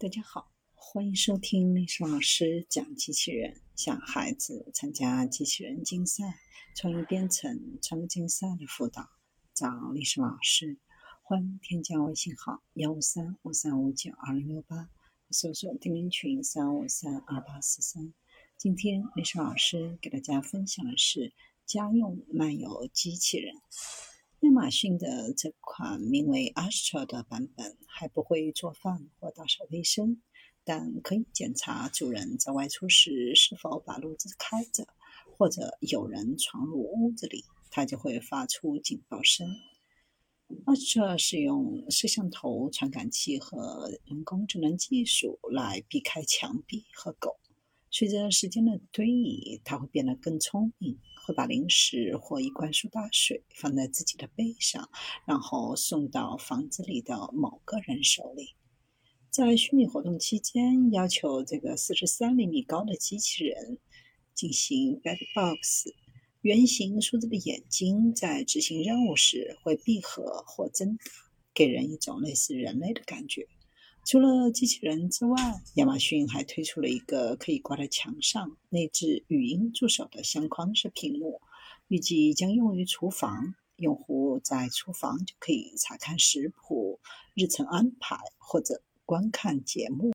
大家好，欢迎收听历史老师讲机器人，向孩子参加机器人竞赛、创意编程、创客竞赛的辅导，找历史老师。欢迎添加微信号幺五三五三五九二零六八，搜索钉钉群三五三二八四三。今天历史老师给大家分享的是家用漫游机器人。亚马逊的这款名为 Astra 的版本还不会做饭或打扫卫生，但可以检查主人在外出时是否把路子开着，或者有人闯入屋子里，它就会发出警报声。Astra 是用摄像头、传感器和人工智能技术来避开墙壁和狗。随着时间的推移，它会变得更聪明。会把零食或一罐苏打水放在自己的背上，然后送到房子里的某个人手里。在虚拟活动期间，要求这个四十三厘米高的机器人进行 Bad Box。圆形数字的眼睛在执行任务时会闭合或睁大，给人一种类似人类的感觉。除了机器人之外，亚马逊还推出了一个可以挂在墙上、内置语音助手的相框式屏幕，预计将用于厨房。用户在厨房就可以查看食谱、日程安排或者观看节目。